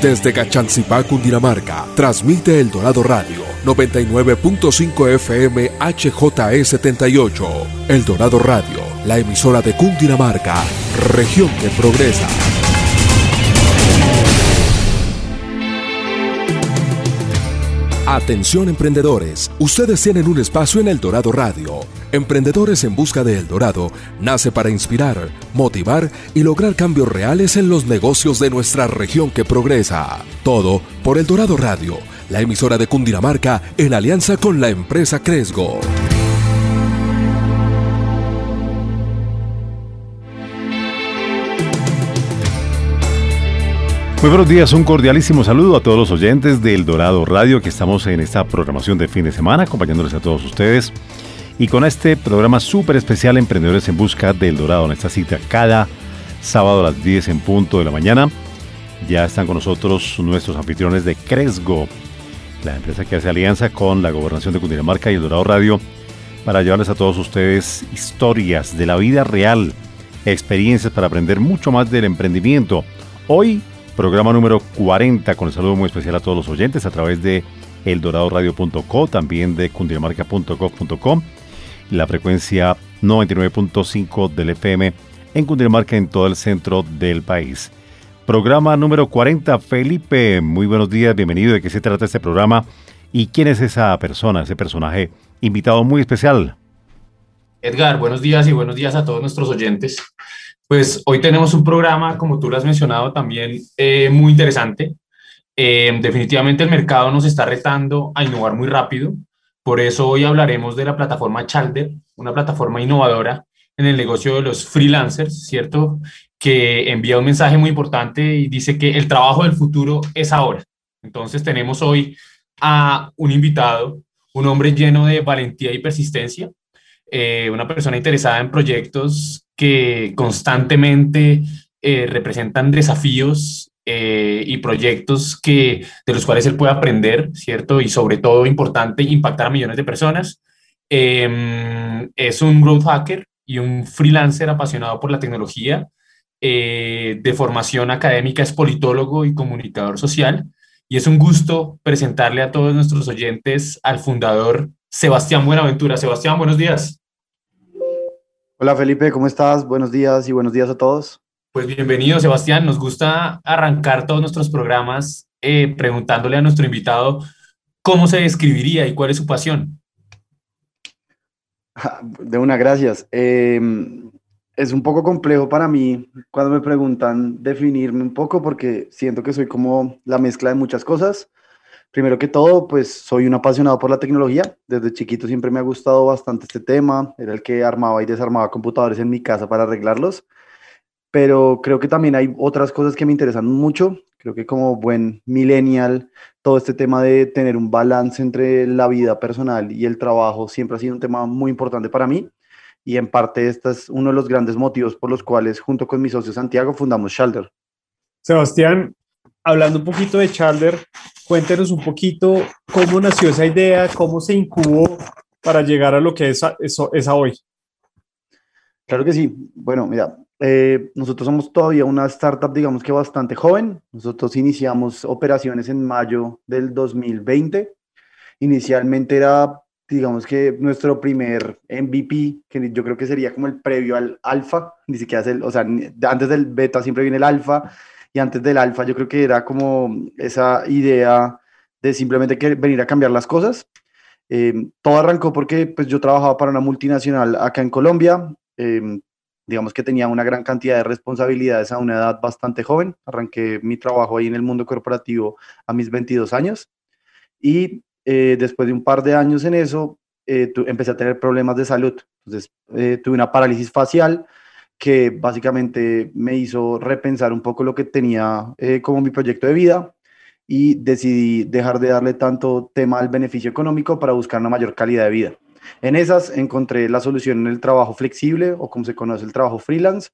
Desde Cachancipá, Cundinamarca, transmite El Dorado Radio, 99.5 FM HJE78. El Dorado Radio, la emisora de Cundinamarca, región que progresa. Atención emprendedores, ustedes tienen un espacio en El Dorado Radio. Emprendedores en Busca de El Dorado nace para inspirar, motivar y lograr cambios reales en los negocios de nuestra región que progresa. Todo por El Dorado Radio, la emisora de Cundinamarca en alianza con la empresa Cresgo. Muy buenos días, un cordialísimo saludo a todos los oyentes del Dorado Radio que estamos en esta programación de fin de semana acompañándoles a todos ustedes y con este programa súper especial Emprendedores en Busca del Dorado en esta cita cada sábado a las 10 en punto de la mañana. Ya están con nosotros nuestros anfitriones de Cresgo, la empresa que hace alianza con la Gobernación de Cundinamarca y el Dorado Radio para llevarles a todos ustedes historias de la vida real, experiencias para aprender mucho más del emprendimiento. Hoy Programa número 40 con el saludo muy especial a todos los oyentes a través de eldoradoradio.co, también de cundinamarca.gov.com, la frecuencia 99.5 del FM en Cundinamarca en todo el centro del país. Programa número 40, Felipe, muy buenos días, bienvenido. ¿De qué se trata este programa? ¿Y quién es esa persona, ese personaje invitado muy especial? Edgar, buenos días y buenos días a todos nuestros oyentes. Pues hoy tenemos un programa, como tú lo has mencionado, también eh, muy interesante. Eh, definitivamente el mercado nos está retando a innovar muy rápido. Por eso hoy hablaremos de la plataforma Chalder, una plataforma innovadora en el negocio de los freelancers, ¿cierto? Que envía un mensaje muy importante y dice que el trabajo del futuro es ahora. Entonces tenemos hoy a un invitado, un hombre lleno de valentía y persistencia, eh, una persona interesada en proyectos que constantemente eh, representan desafíos eh, y proyectos que, de los cuales él puede aprender, ¿cierto? Y sobre todo, importante, impactar a millones de personas. Em, es un growth hacker y un freelancer apasionado por la tecnología. Eh, de formación académica es politólogo y comunicador social. Y es un gusto presentarle a todos nuestros oyentes al fundador Sebastián Buenaventura. Sebastián, buenos días. Hola Felipe, ¿cómo estás? Buenos días y buenos días a todos. Pues bienvenido Sebastián, nos gusta arrancar todos nuestros programas eh, preguntándole a nuestro invitado cómo se describiría y cuál es su pasión. De una, gracias. Em, es un poco complejo para mí cuando me preguntan definirme un poco porque siento que soy como la mezcla de muchas cosas. Primero que todo, pues soy un apasionado por la tecnología. Desde chiquito siempre me ha gustado bastante este tema. Era el que armaba y desarmaba computadores en mi casa para arreglarlos. Pero creo que también hay otras cosas que me interesan mucho. Creo que como buen millennial, todo este tema de tener un balance entre la vida personal y el trabajo siempre ha sido un tema muy importante para mí. Y en parte este es uno de los grandes motivos por los cuales junto con mi socio Santiago fundamos Shelter. Sebastián, hablando un poquito de Chalder, cuéntenos un poquito cómo nació esa idea, cómo se incubó para llegar a lo que es, es, hoy. Claro que sí. Bueno, mira, eh, nosotros somos todavía una startup, digamos que bastante joven. Nosotros iniciamos operaciones en mayo del 2020. Inicialmente era, digamos que nuestro primer MVP, que yo creo que sería como el previo al alfa, ni siquiera es el, o sea, antes del beta siempre viene el alfa y antes del alfa yo creo que era como esa idea de simplemente que venir a cambiar las cosas. Eh, todo arrancó porque pues, yo trabajaba para una multinacional acá en Colombia. Eh, digamos que tenía una gran cantidad de responsabilidades a una edad bastante joven. Arranqué mi trabajo ahí en el mundo corporativo a mis 22 años. Y eh, después de un par de años en eso, empecé a tener problemas de salud. Entonces, tuve una parálisis facial, que básicamente me hizo repensar un poco lo que tenía eh, como mi proyecto de vida y decidí dejar de darle tanto tema al beneficio económico para buscar una mayor calidad de vida. En esas encontré la solución en el trabajo flexible o como se conoce el trabajo freelance,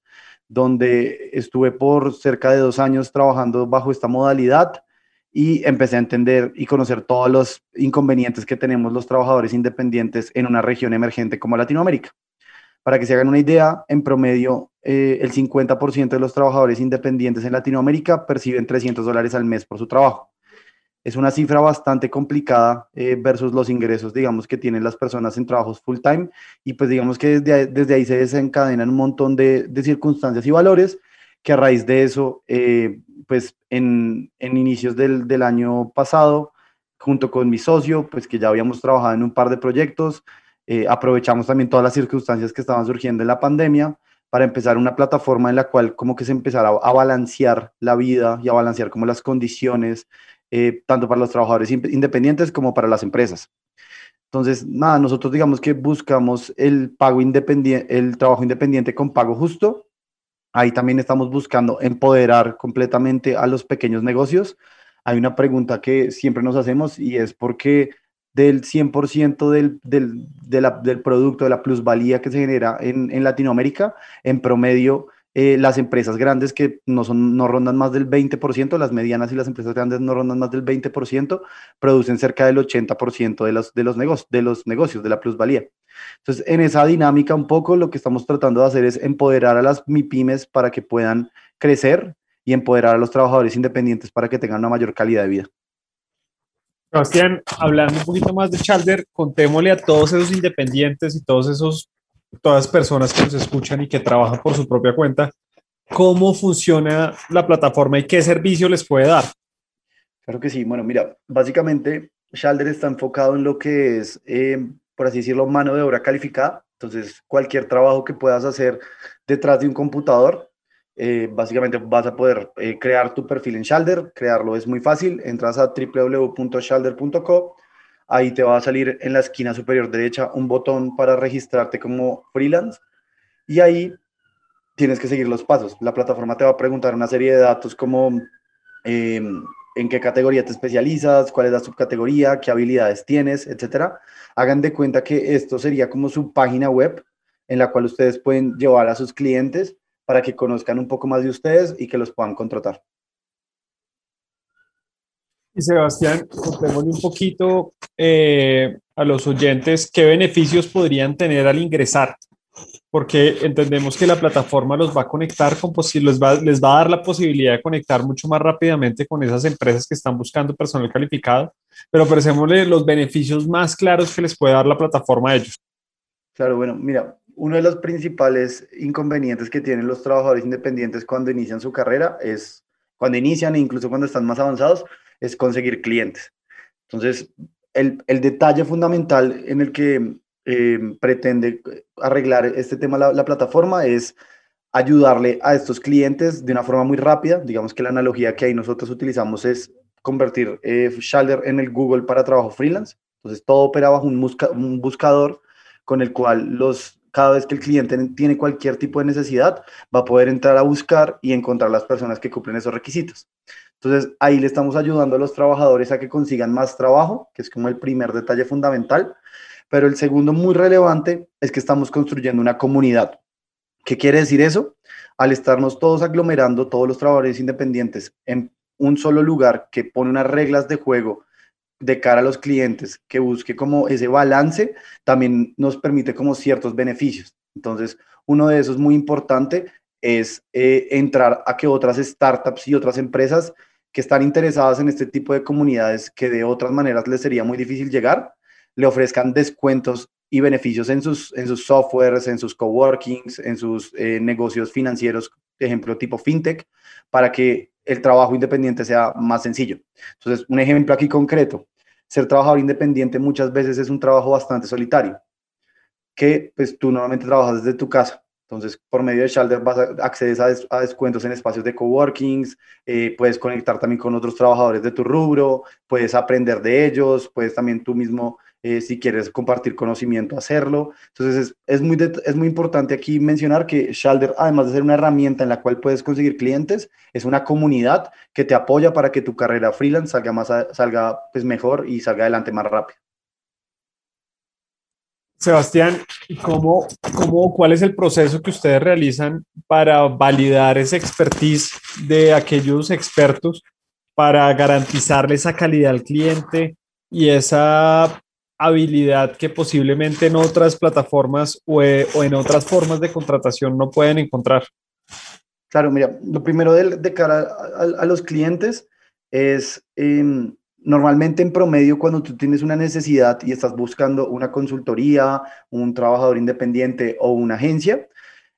donde estuve por cerca de dos años trabajando bajo esta modalidad y empecé a entender y conocer todos los inconvenientes que tenemos los trabajadores independientes en una región emergente como Latinoamérica. Para que se hagan una idea, en promedio eh, el 50% de los trabajadores independientes en Latinoamérica perciben 300 dólares al mes por su trabajo. Es una cifra bastante complicada eh, versus los ingresos, digamos, que tienen las personas en trabajos full time. Y pues digamos que desde, desde ahí se desencadenan un montón de, de, circunstancias y valores que a raíz de eso, eh, pues en, en inicios del, del, año pasado, junto con mi socio, pues que ya habíamos trabajado en un par de proyectos, eh, aprovechamos también todas las circunstancias que estaban surgiendo en la pandemia para empezar una plataforma en la cual como que se empezara a, balancear la vida y a balancear como las condiciones, eh, tanto para los trabajadores independientes como para las empresas. Entonces, nada, nosotros digamos que buscamos el pago independiente, el trabajo independiente con pago justo. Ahí también estamos buscando empoderar completamente a los pequeños negocios. Hay una pregunta que siempre nos hacemos y es por qué del 100% del, del, del producto, de la plusvalía que se genera en, en Latinoamérica, en promedio eh, las empresas grandes que no, son, no rondan más del 20%, las medianas y las empresas grandes no rondan más del 20%, producen cerca del 80% de los, de, los negocios, de los negocios, de la plusvalía. Entonces, en esa dinámica un poco lo que estamos tratando de hacer es empoderar a las MIPIMES para que puedan crecer y empoderar a los trabajadores independientes para que tengan una mayor calidad de vida. Sebastián, hablando un poquito más de Chalder, contémosle a todos esos independientes y todos esos todas las personas que nos escuchan y que trabajan por su propia cuenta, cómo funciona la plataforma y qué servicio les puede dar. Claro que sí. Bueno, mira, básicamente Shalder está enfocado en lo que es, eh, por así decirlo, mano de obra calificada. Entonces, cualquier trabajo que puedas hacer detrás de un computador, eh, básicamente vas a poder eh, crear tu perfil en Shalder. Crearlo es muy fácil. Entras a www.shalder.co ahí te va a salir en la esquina superior derecha un botón para registrarte como freelance y ahí tienes que seguir los pasos. La plataforma te va a preguntar una serie de datos como em, en qué categoría te especializas, cuál es la subcategoría, qué habilidades tienes, etcétera. Hagan de cuenta que esto sería como su página web en la cual ustedes pueden llevar a sus clientes para que conozcan un poco más de ustedes y que los puedan contratar. Y Sebastián, contémosle un poquito eh, a los oyentes qué beneficios podrían tener al ingresar, porque entendemos que la plataforma los va a conectar con les va, les va a dar la posibilidad de conectar mucho más rápidamente con esas empresas que están buscando personal calificado, pero ofrecémosle los beneficios más claros que les puede dar la plataforma a ellos. Claro, bueno, mira, uno de los principales inconvenientes que tienen los trabajadores independientes cuando inician su carrera es, cuando inician e incluso cuando están más avanzados, es conseguir clientes. Entonces, el, el detalle fundamental en el que eh, pretende arreglar este tema la, la, plataforma es ayudarle a estos clientes de una forma muy rápida. Digamos que la analogía que ahí nosotros utilizamos es convertir eh, Shalder en el Google para trabajo freelance. Entonces, todo opera bajo un, busca, un buscador con el cual los, cada vez que el cliente tiene cualquier tipo de necesidad, va a poder entrar a buscar y encontrar las personas que cumplen esos requisitos. Entonces, ahí le estamos ayudando a los trabajadores a que consigan más trabajo, que es como el primer detalle fundamental. Pero el segundo muy relevante es que estamos construyendo una comunidad. ¿Qué quiere decir eso? Al estarnos todos aglomerando, todos los trabajadores independientes en un solo lugar que pone unas reglas de juego de cara a los clientes, que busque como ese balance, también nos permite como ciertos beneficios. Entonces, uno de esos muy importante es eh, entrar a que otras startups y otras empresas que están interesadas en este tipo de comunidades que de otras maneras les sería muy difícil llegar, le ofrezcan descuentos y beneficios en sus, en sus softwares, en sus coworkings, en sus eh, negocios financieros, ejemplo, tipo fintech, para que el trabajo independiente sea más sencillo. Entonces, un ejemplo aquí concreto, ser trabajador independiente muchas veces es un trabajo bastante solitario, que pues tú normalmente trabajas desde tu casa entonces, por medio de Shalder vas a accedes a, descuentos en espacios de coworkings, eh, puedes conectar también con otros trabajadores de tu rubro, puedes aprender de ellos, puedes también tú mismo, eh, si quieres compartir conocimiento, hacerlo. Entonces, es, es muy, es muy importante aquí mencionar que Shalder, además de ser una herramienta en la cual puedes conseguir clientes, es una comunidad que te apoya para que tu carrera freelance salga, más salga pues, mejor y salga adelante más rápido. Sebastián, ¿cómo, cómo, cuál es el proceso que ustedes realizan para validar esa expertise de aquellos expertos para garantizarle esa calidad al cliente y esa habilidad que posiblemente en otras plataformas o, eh, en otras formas de contratación no pueden encontrar? Claro, mira, lo primero de, cara a, los clientes es em, normalmente en promedio cuando tú tienes una necesidad y estás buscando una consultoría, un trabajador independiente o una agencia,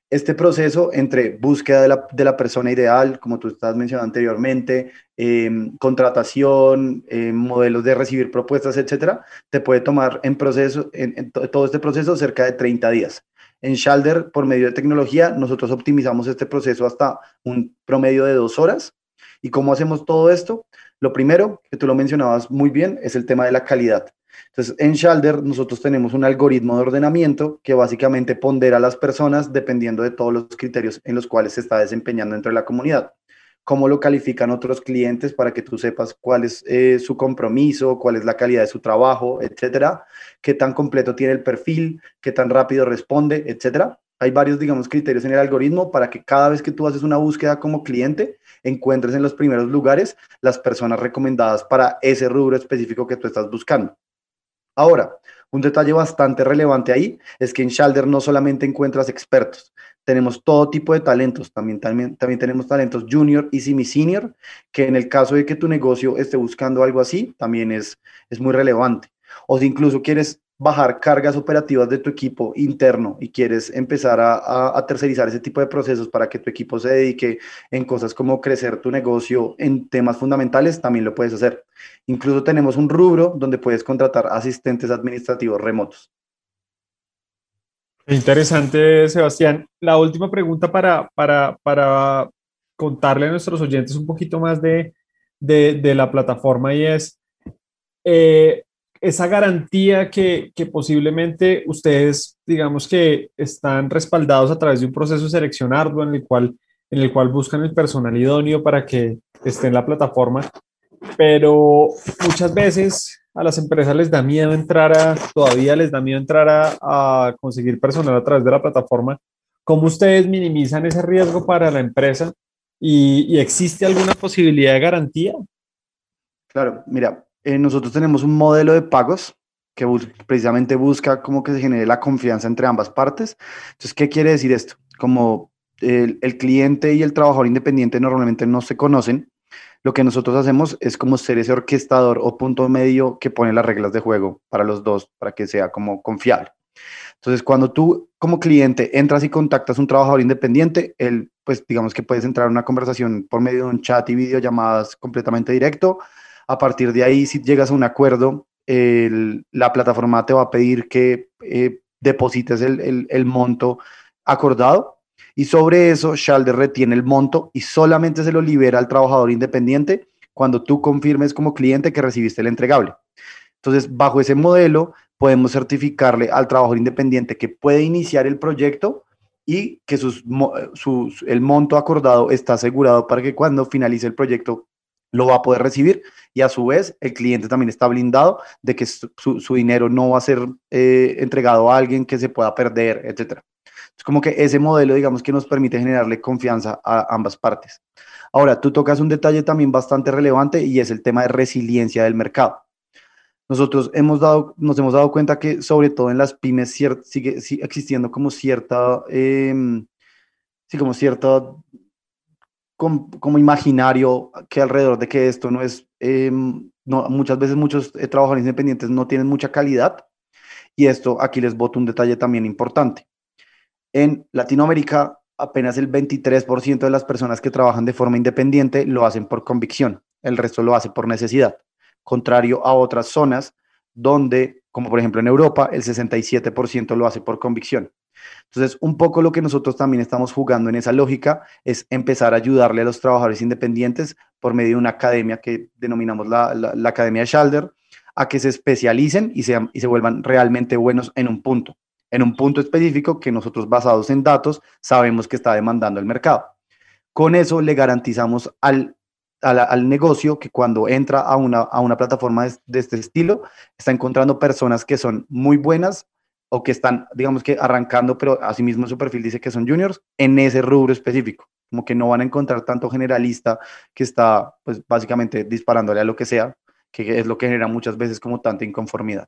este proceso entre búsqueda de la, persona ideal, como tú estás mencionando anteriormente, em, contratación, em, modelos de recibir propuestas, etcétera, te puede tomar en proceso, en, todo este proceso cerca de 30 días. En Shalder, por medio de tecnología, nosotros optimizamos este proceso hasta un promedio de dos horas. ¿Y cómo hacemos todo esto? Lo primero, que tú lo mencionabas muy bien, es el tema de la calidad. Entonces, en Shalder nosotros tenemos un algoritmo de ordenamiento que básicamente pondera a las personas dependiendo de todos los criterios en los cuales se está desempeñando dentro de la comunidad. Cómo lo califican otros clientes para que tú sepas cuál es eh, su compromiso, cuál es la calidad de su trabajo, etcétera. Qué tan completo tiene el perfil, qué tan rápido responde, etcétera. Hay varios, digamos, criterios en el algoritmo para que cada vez que tú haces una búsqueda como cliente, encuentres en los primeros lugares las personas recomendadas para ese rubro específico que tú estás buscando. Ahora, un detalle bastante relevante ahí es que en Shalder no solamente encuentras expertos, tenemos todo tipo de talentos, también, también, también tenemos talentos junior y semi-senior, que en el caso de que tu negocio esté buscando algo así, también es, es muy relevante. O si incluso quieres bajar cargas operativas de tu equipo interno y quieres empezar a, tercerizar ese tipo de procesos para que tu equipo se dedique en cosas como crecer tu negocio en temas fundamentales, también lo puedes hacer. Incluso tenemos un rubro donde puedes contratar asistentes administrativos remotos. Interesante, Sebastián. La última pregunta para, para, para contarle a nuestros oyentes un poquito más de, de, la plataforma y es, eh, esa garantía que, posiblemente ustedes, digamos que están respaldados a través de un proceso de selección en el cual, en el cual buscan el personal idóneo para que esté en la plataforma, pero muchas veces a las empresas les da miedo entrar a, todavía les da miedo entrar a, conseguir personal a través de la plataforma. ¿Cómo ustedes minimizan ese riesgo para la empresa? ¿Y, y existe alguna posibilidad de garantía? Claro, mira, eh, nosotros tenemos un modelo de pagos que precisamente busca como que se genere la confianza entre ambas partes. Entonces, ¿qué quiere decir esto? Como el, cliente y el trabajador independiente normalmente no se conocen, lo que nosotros hacemos es como ser ese orquestador o punto medio que pone las reglas de juego para los dos, para que sea como confiable. Entonces, cuando tú como cliente entras y contactas a un trabajador independiente, él, pues digamos que puedes entrar en una conversación por medio de un chat y videollamadas completamente directo, a partir de ahí, si llegas a un acuerdo, la plataforma te va a pedir que eh, deposites el, monto acordado y sobre eso Shalder retiene el monto y solamente se lo libera al trabajador independiente cuando tú confirmes como cliente que recibiste el entregable. Entonces, bajo ese modelo, podemos certificarle al trabajador independiente que puede iniciar el proyecto y que sus, el monto acordado está asegurado para que cuando finalice el proyecto lo va a poder recibir y a su vez el cliente también está blindado de que su, dinero no va a ser eh, entregado a alguien que se pueda perder, etc. Es como que ese modelo, digamos, que nos permite generarle confianza a ambas partes. Ahora, tú tocas un detalle también bastante relevante y es el tema de resiliencia del mercado. Nosotros hemos dado, nos hemos dado cuenta que sobre todo en las pymes sigue, existiendo como cierta, em, sí, como cierta como, imaginario que alrededor de que esto no es, em, muchas veces muchos eh, trabajadores independientes no tienen mucha calidad y esto aquí les boto un detalle también importante. En Latinoamérica, apenas el 23% de las personas que trabajan de forma independiente lo hacen por convicción, el resto lo hace por necesidad, contrario a otras zonas donde, como por ejemplo en Europa, el 67% lo hace por convicción. Entonces, un poco lo que nosotros también estamos jugando en esa lógica es empezar a ayudarle a los trabajadores independientes por medio de una academia que denominamos la, la, Academia Shalder, a que se especialicen y, sean, y se vuelvan realmente buenos en un punto, en un punto específico que nosotros basados en datos sabemos que está demandando el mercado. Con eso le garantizamos al, al, negocio que cuando entra a una, a una plataforma de este estilo, está encontrando personas que son muy buenas, o que están, digamos que arrancando, pero asimismo su perfil dice que son juniors en ese rubro específico, como que no van a encontrar tanto generalista que está, pues básicamente disparándole a lo que sea, que es lo que genera muchas veces como tanta inconformidad.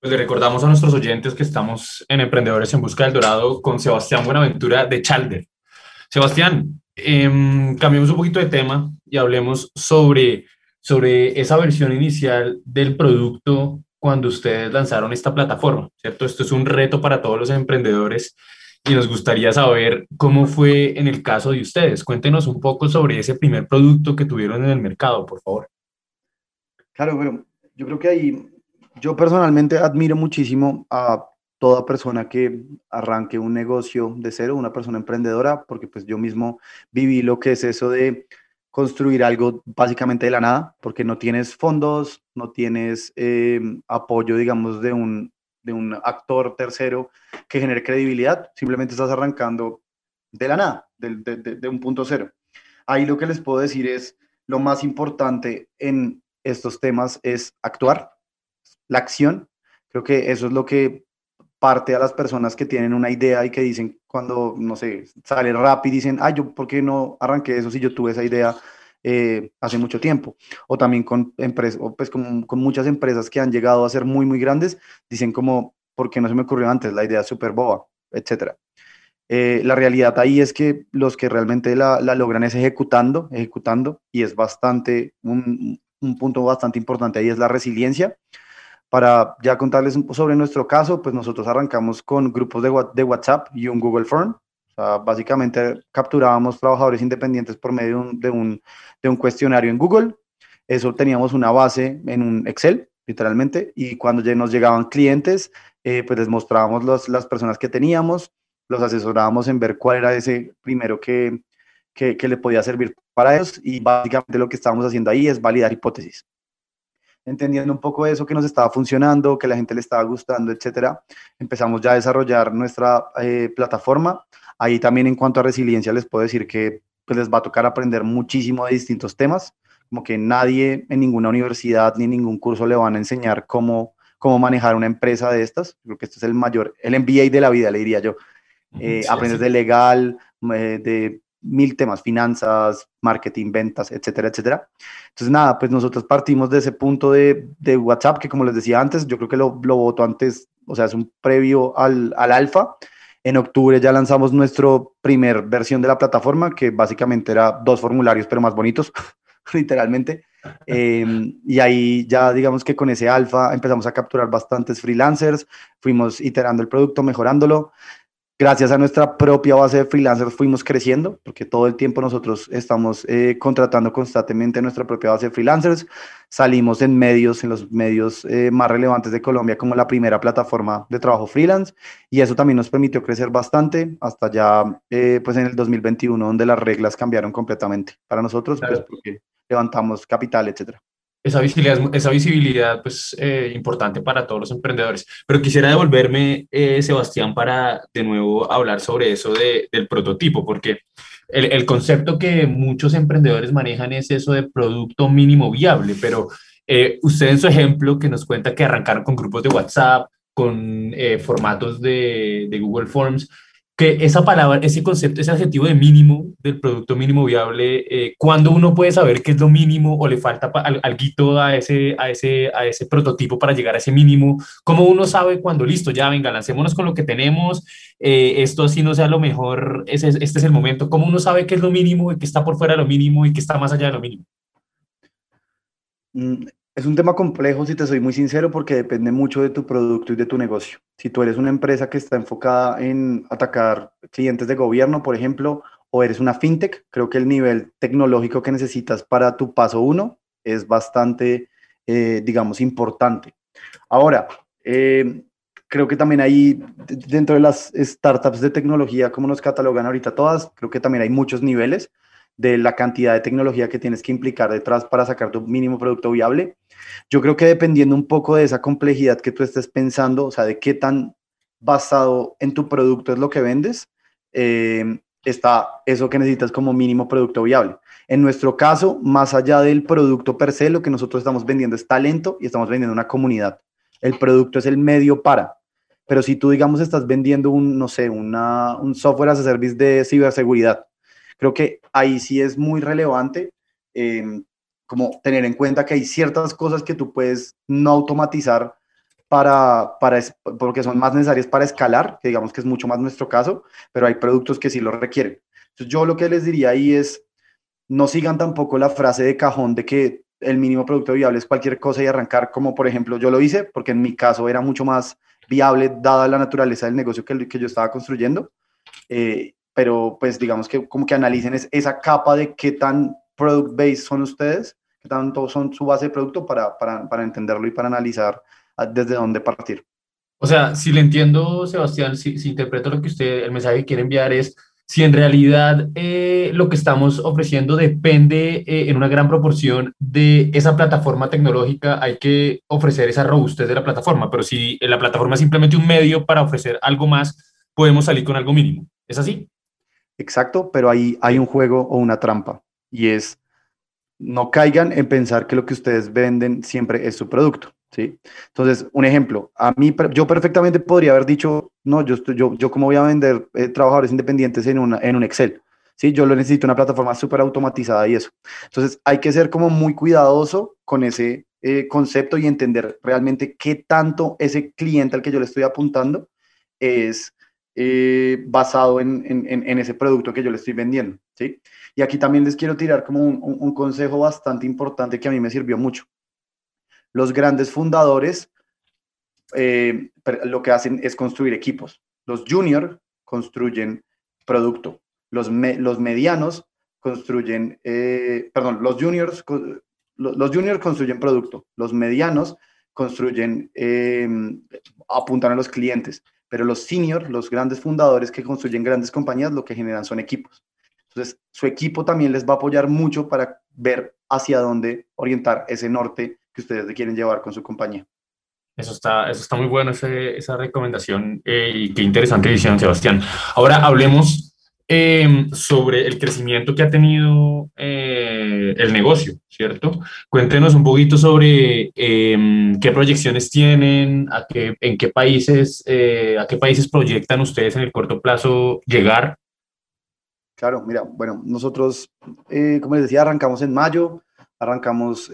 Pues le recordamos a nuestros oyentes que estamos en Emprendedores en Busca del Dorado con Sebastián Buenaventura de Chalder. Sebastián, em, cambiemos un poquito de tema y hablemos sobre, sobre esa versión inicial del producto cuando ustedes lanzaron esta plataforma, ¿cierto? Esto es un reto para todos los emprendedores y nos gustaría saber cómo fue en el caso de ustedes. Cuéntenos un poco sobre ese primer producto que tuvieron en el mercado, por favor. Claro, bueno, yo creo que ahí, yo personalmente admiro muchísimo a toda persona que arranque un negocio de cero, una persona emprendedora, porque pues yo mismo viví lo que es eso de construir algo básicamente de la nada, porque no tienes fondos, no tienes eh, apoyo, digamos, de un, de un actor tercero que genere credibilidad, simplemente estás arrancando de la nada, de, de, un punto cero. Ahí lo que les puedo decir es, lo más importante en estos temas es actuar, la acción. Creo que eso es lo que parte a las personas que tienen una idea y que dicen cuando, no sé, sale rap y dicen, ay, yo, ¿por qué no arranqué eso si yo tuve esa idea eh, hace mucho tiempo? O también con empresas, pues con, muchas empresas que han llegado a ser muy, muy grandes, dicen como, ¿por qué no se me ocurrió antes? La idea es súper boba, etcétera. Eh, la realidad ahí es que los que realmente la, logran es ejecutando, ejecutando, y es bastante, un punto bastante importante ahí es la resiliencia para ya contarles sobre nuestro caso, pues nosotros arrancamos con grupos de, WhatsApp y un Google Form. O sea, básicamente capturábamos trabajadores independientes por medio de un, un, un cuestionario en Google. Eso teníamos una base en un Excel, literalmente, y cuando ya nos llegaban clientes, eh, pues les mostrábamos las personas que teníamos, los asesorábamos en ver cuál era ese primero que, que, que le podía servir para ellos y básicamente lo que estábamos haciendo ahí es validar hipótesis entendiendo un poco eso que nos estaba funcionando, que la gente le estaba gustando, etcétera, empezamos ya a desarrollar nuestra eh, plataforma. Ahí también en cuanto a resiliencia les puedo decir que pues, les va a tocar aprender muchísimo de distintos temas, como que nadie en ninguna universidad ni en ningún curso le van a enseñar cómo, cómo manejar una empresa de estas. Creo que este es el mayor, el MBA de la vida, le diría yo. Eh, aprendes de legal, eh, de mil temas, finanzas, marketing, ventas, etcétera, etcétera. Entonces, nada, pues nosotros partimos de ese punto de, de WhatsApp, que como les decía antes, yo creo que lo, lo voto antes, o sea, es un previo al, al alfa. En octubre ya lanzamos nuestra primer versión de la plataforma, que básicamente era dos formularios, pero más bonitos, literalmente. Em, y ahí ya digamos que con ese alfa empezamos a capturar bastantes freelancers, fuimos iterando el producto, mejorándolo gracias a nuestra propia base de freelancers fuimos creciendo, porque todo el tiempo nosotros estamos eh, contratando constantemente nuestra propia base de freelancers. Salimos en medios, en los medios eh, más relevantes de Colombia como la primera plataforma de trabajo freelance y eso también nos permitió crecer bastante hasta ya eh, pues en el 2021 donde las reglas cambiaron completamente para nosotros, pues porque levantamos capital, etcétera esa visibilidad, esa visibilidad pues, eh, importante para todos los emprendedores. Pero quisiera devolverme, eh, Sebastián, para de nuevo hablar sobre eso de, del prototipo, porque el, concepto que muchos emprendedores manejan es eso de producto mínimo viable, pero eh, usted en su ejemplo que nos cuenta que arrancaron con grupos de WhatsApp, con formatos de, de Google Forms, que esa palabra, ese concepto, ese adjetivo de mínimo, del producto mínimo viable, eh, ¿cuándo uno puede saber qué es lo mínimo o le falta algo a ese, a, ese, a ese prototipo para llegar a ese mínimo? ¿Cómo uno sabe cuando listo, ya venga, lancémonos con lo que tenemos, eh, esto así no sea lo mejor, ese, este es el momento? ¿Cómo uno sabe qué es lo mínimo y qué está por fuera de lo mínimo y qué está más allá de lo mínimo? Es un tema complejo, si te soy muy sincero, porque depende mucho de tu producto y de tu negocio. Si tú eres una empresa que está enfocada en atacar clientes de gobierno, por ejemplo, o eres una fintech, creo que el nivel tecnológico que necesitas para tu paso uno es bastante, eh, digamos, importante. Ahora, eh, creo que también hay, dentro de las startups de tecnología, como nos catalogan ahorita todas, creo que también hay muchos niveles de la cantidad de tecnología que tienes que implicar detrás para sacar tu mínimo producto viable. Yo creo que dependiendo un poco de esa complejidad que tú estés pensando, o sea, de qué tan basado en tu producto es lo que vendes, eh, está eso que necesitas como mínimo producto viable. En nuestro caso, más allá del producto per se, lo que nosotros estamos vendiendo es talento y estamos vendiendo una comunidad. El producto es el medio para. Pero si tú, digamos, estás vendiendo un, no sé, una, un software as a service de ciberseguridad, Creo que ahí sí es muy relevante em, como tener en cuenta que hay ciertas cosas que tú puedes no automatizar para, para, porque son más necesarias para escalar, que digamos que es mucho más nuestro caso, pero hay productos que sí lo requieren. Entonces, yo lo que les diría ahí es, no sigan tampoco la frase de cajón de que el mínimo producto viable es cualquier cosa y arrancar como por ejemplo yo lo hice, porque en mi caso era mucho más viable dada la naturaleza del negocio que, que yo estaba construyendo. Eh, pero pues digamos que como que analicen esa capa de qué tan product based son ustedes, qué tanto son su base de producto para, para, para entenderlo y para analizar ah, desde dónde partir. O sea, si le entiendo, Sebastián, si, si interpreto lo que usted, el mensaje que quiere enviar es si en realidad eh, lo que estamos ofreciendo depende eh, en una gran proporción de esa plataforma tecnológica, hay que ofrecer esa robustez de la plataforma, pero si la plataforma es simplemente un medio para ofrecer algo más, podemos salir con algo mínimo. ¿Es así? Exacto, pero ahí hay un juego o una trampa y es no caigan en pensar que lo que ustedes venden siempre es su producto. ¿sí? Entonces, un ejemplo, a mí, yo perfectamente podría haber dicho, no, yo, estoy, yo, yo cómo voy a vender eh, trabajadores independientes en, una, en un Excel. Sí, yo lo necesito una plataforma súper automatizada y eso. Entonces, hay que ser como muy cuidadoso con ese eh, concepto y entender realmente qué tanto ese cliente al que yo le estoy apuntando es eh, basado en, ese producto que yo le estoy vendiendo. ¿sí? Y aquí también les quiero tirar como un, consejo bastante importante que a mí me sirvió mucho. Los grandes fundadores eh, lo que hacen es construir equipos. Los juniors construyen producto. Los, los medianos construyen, eh, perdón, los juniors, los juniors construyen producto. Los medianos construyen, em, apuntan a los clientes. Pero los seniors, los grandes fundadores que construyen grandes compañías, lo que generan son equipos. Entonces, su equipo también les va a apoyar mucho para ver hacia dónde orientar ese norte que ustedes quieren llevar con su compañía. Eso está, eso está muy bueno, esa recomendación eh, y qué interesante visión, Sebastián. Ahora hablemos em, sobre el crecimiento que ha tenido eh, el negocio, ¿cierto? Cuéntenos un poquito sobre em, qué proyecciones tienen, a en qué países, eh, a qué países proyectan ustedes en el corto plazo llegar. Claro, mira, bueno, nosotros, como les decía, arrancamos en mayo, arrancamos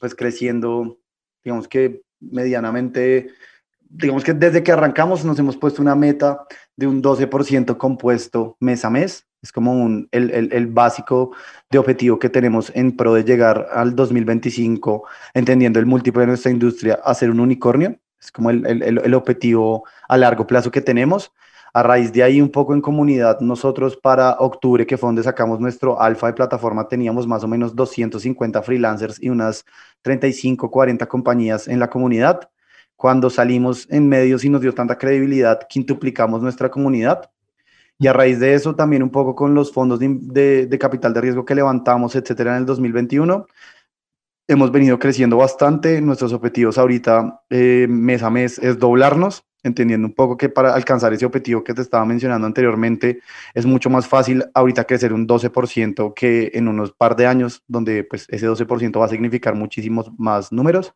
pues creciendo, digamos que medianamente, digamos que desde que arrancamos nos hemos puesto una meta de un 12% compuesto mes a mes. Es como un, el, el, el, básico de objetivo que tenemos en pro de llegar al 2025, entendiendo el múltiplo de nuestra industria, a ser un unicornio. Es como el, el objetivo a largo plazo que tenemos. A raíz de ahí, un poco en comunidad, nosotros para octubre, que fue donde sacamos nuestro alfa de plataforma, teníamos más o menos 250 freelancers y unas 35, 40 compañías en la comunidad. Cuando salimos en medios y nos dio tanta credibilidad, quintuplicamos nuestra comunidad. Y a raíz de eso, también un poco con los fondos de, capital de riesgo que levantamos, etcétera, en el 2021, hemos venido creciendo bastante. Nuestros objetivos ahorita, eh, mes a mes, es doblarnos entendiendo un poco que para alcanzar ese objetivo que te estaba mencionando anteriormente es mucho más fácil ahorita crecer un 12% que en unos par de años, donde pues ese 12% va a significar muchísimos más números.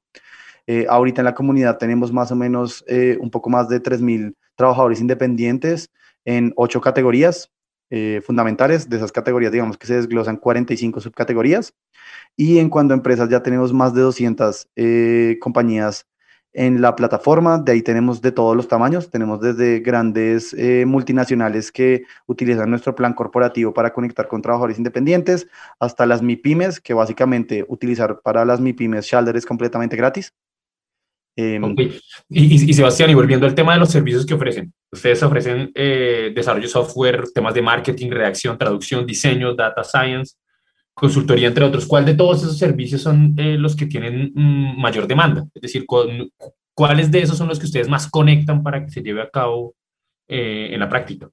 Eh, ahorita en la comunidad tenemos más o menos eh, un poco más de 3.000 trabajadores independientes en ocho categorías eh, fundamentales. De esas categorías, digamos que se desglosan 45 subcategorías. Y en cuanto a empresas, ya tenemos más de 200 compañías en la plataforma. De ahí tenemos de todos los tamaños, tenemos desde grandes eh, multinacionales que utilizan nuestro plan corporativo para conectar con trabajadores independientes, hasta las MIPIMES, que básicamente utilizar para las MIPIMES Shalder es completamente gratis. Em, y, Sebastián, y volviendo al tema de los servicios que ofrecen, ustedes ofrecen eh, desarrollo de software, temas de marketing, redacción, traducción, diseño, data science, consultoría, entre otros. ¿Cuál de todos esos servicios son eh, los que tienen mm, mayor demanda? Es decir, ¿cuáles de esos son los que ustedes más conectan para que se lleve a cabo eh, en la práctica?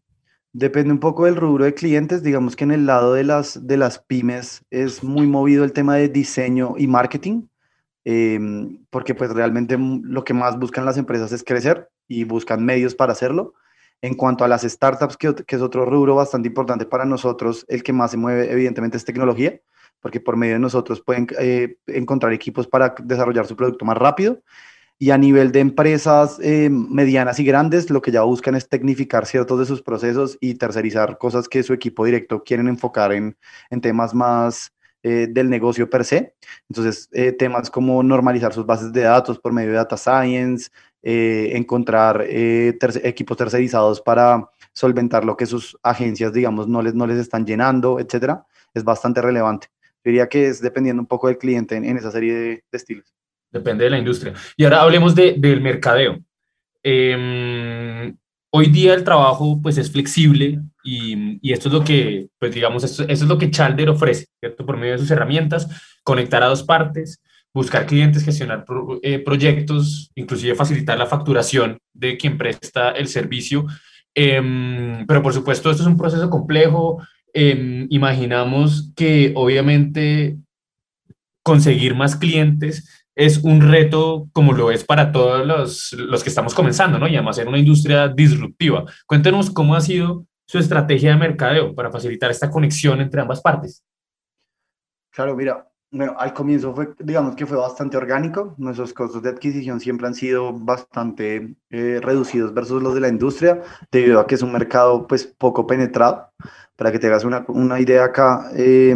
Depende un poco del rubro de clientes. Digamos que en el lado de las, de las pymes es muy movido el tema de diseño y marketing, em, porque pues realmente lo que más buscan las empresas es crecer y buscan medios para hacerlo. En cuanto a las startups, que, es otro rubro bastante importante para nosotros, el que más se mueve evidentemente es tecnología, porque por medio de nosotros pueden eh, encontrar equipos para desarrollar su producto más rápido. Y a nivel de empresas eh, medianas y grandes, lo que ya buscan es tecnificar ciertos de sus procesos y tercerizar cosas que su equipo directo quieren enfocar en, en temas más eh, del negocio per se. Entonces, eh, temas como normalizar sus bases de datos por medio de data science, encontrar equipos tercerizados para solventar lo que sus agencias, digamos, no les, no les están llenando, etcétera, es bastante relevante. Diría que es dependiendo un poco del cliente en, esa serie de, estilos. Depende de la industria. Y ahora hablemos de, del mercadeo. Eh, Hoy día el trabajo pues es flexible y, y, esto es lo que, pues digamos, esto, es lo que Chalder ofrece, ¿cierto? Por medio de sus herramientas, conectar a dos partes, buscar clientes, gestionar eh, proyectos, inclusive facilitar la facturación de quien presta el servicio. Em, pero por supuesto, esto es un proceso complejo. Em, imaginamos que obviamente conseguir más clientes es un reto como lo es para todos los, los, que estamos comenzando, ¿no? Y además en una industria disruptiva. Cuéntenos cómo ha sido su estrategia de mercadeo para facilitar esta conexión entre ambas partes. Claro, mira, bueno, al comienzo fue, digamos que fue bastante orgánico. Nuestros costos de adquisición siempre han sido bastante eh, reducidos versus los de la industria, debido a que es un mercado pues poco penetrado. Para que te hagas una, una idea acá, eh,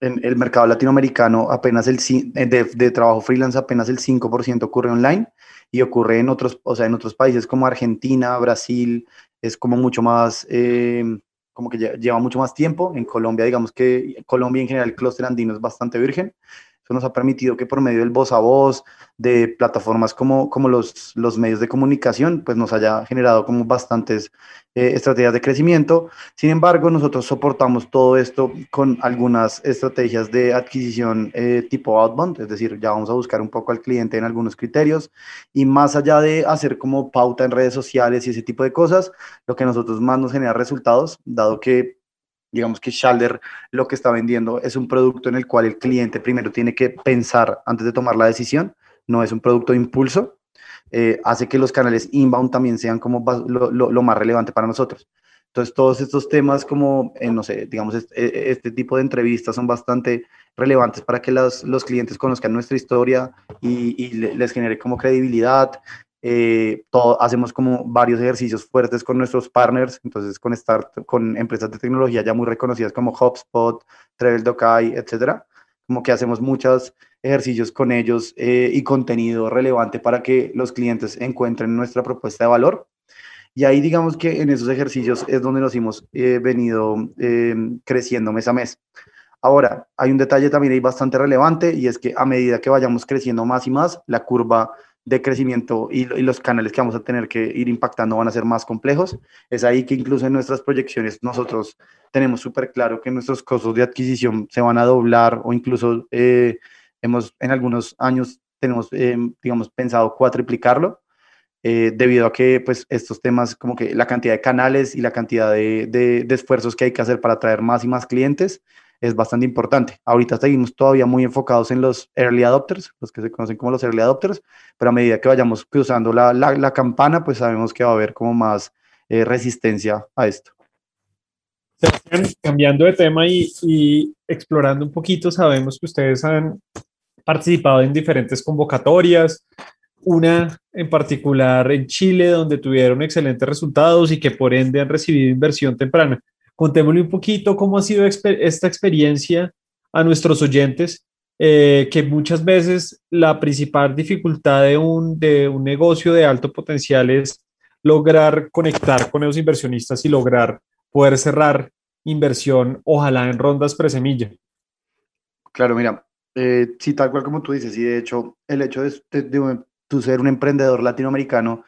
en el mercado latinoamericano apenas el eh, de, de trabajo freelance apenas el 5% ocurre online y ocurre en otros, o sea, en otros países como Argentina, Brasil, es como mucho más, eh, como que lleva mucho más tiempo. En Colombia, digamos que Colombia en general, el clúster andino es bastante virgen. Eso nos ha permitido que por medio del voz a voz, de plataformas como, como los, los medios de comunicación, pues nos haya generado como bastantes eh, estrategias de crecimiento. Sin embargo, nosotros soportamos todo esto con algunas estrategias de adquisición eh, tipo outbound, es decir, ya vamos a buscar un poco al cliente en algunos criterios y más allá de hacer como pauta en redes sociales y ese tipo de cosas, lo que nosotros más nos genera resultados, dado que digamos que Shalder lo que está vendiendo es un producto en el cual el cliente primero tiene que pensar antes de tomar la decisión, no es un producto de impulso, eh, hace que los canales inbound también sean como lo, más relevante para nosotros. Entonces, todos estos temas como, eh, no sé, digamos, e, e, este, tipo de entrevistas son bastante relevantes para que los, los clientes conozcan nuestra historia y, y les genere como credibilidad, eh, todo, hacemos como varios ejercicios fuertes con nuestros partners, entonces con, start, con empresas de tecnología ya muy reconocidas como HubSpot, Travel.ai, etcétera, como que hacemos muchos ejercicios con ellos eh, y contenido relevante para que los clientes encuentren nuestra propuesta de valor. Y ahí digamos que en esos ejercicios es donde nos hemos eh, venido creciendo mes a mes. Ahora, hay un detalle también ahí bastante relevante y es que a medida que vayamos creciendo más y más, la curva de crecimiento y, los canales que vamos a tener que ir impactando van a ser más complejos. Es ahí que incluso en nuestras proyecciones nosotros tenemos súper claro que nuestros costos de adquisición se van a doblar o incluso eh, hemos en algunos años tenemos, eh, digamos, pensado cuatriplicarlo. Eh, debido a que pues estos temas como que la cantidad de canales y la cantidad de, de esfuerzos que hay que hacer para atraer más y más clientes es bastante importante. Ahorita seguimos todavía muy enfocados en los early adopters, los que se conocen como los early adopters, pero a medida que vayamos cruzando la, la, campana, pues sabemos que va a haber como más eh, resistencia a esto. cambiando de tema y, y, explorando un poquito, sabemos que ustedes han participado en diferentes convocatorias, una en particular en Chile, donde tuvieron excelentes resultados y que por ende han recibido inversión temprana. Contémosle un poquito cómo ha sido esta experiencia a nuestros oyentes, eh, que muchas veces la principal dificultad de un, de un negocio de alto potencial es lograr conectar con esos inversionistas y lograr poder cerrar inversión, ojalá en rondas presemilla. Claro, mira, eh, sí, tal cual como tú dices, y de hecho, el hecho de, de, de, tú ser un emprendedor latinoamericano,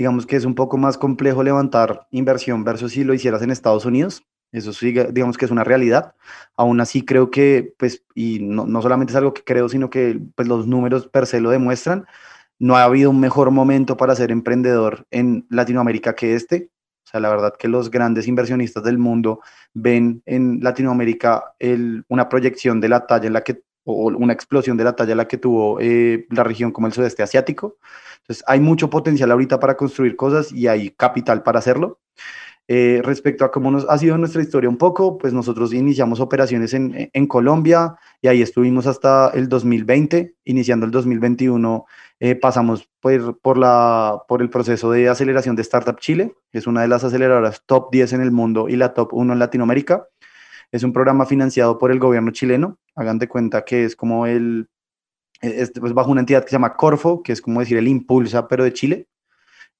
digamos que es un poco más complejo levantar inversión versus si lo hicieras en Estados Unidos. Eso sí, digamos que es una realidad. Aún así creo que, pues, y no, no, solamente es algo que creo, sino que pues, los números per se lo demuestran, no ha habido un mejor momento para ser emprendedor en Latinoamérica que este. O sea, la verdad que los grandes inversionistas del mundo ven en Latinoamérica el, una proyección de la talla en la que, o una explosión de la talla la que tuvo eh, la región como el sudeste asiático. Entonces, hay mucho potencial ahorita para construir cosas y hay capital para hacerlo. Eh, respecto a cómo nos ha sido nuestra historia un poco, pues nosotros iniciamos operaciones en, en Colombia y ahí estuvimos hasta el 2020, iniciando el 2021 eh, pasamos por, por, la, por el proceso de aceleración de Startup Chile, que es una de las aceleradoras top 10 en el mundo y la top 1 en Latinoamérica. Es un programa financiado por el gobierno chileno. Hagan de cuenta que es como el, es, pues, bajo una entidad que se llama Corfo, que es como decir el Impulsa, pero de Chile.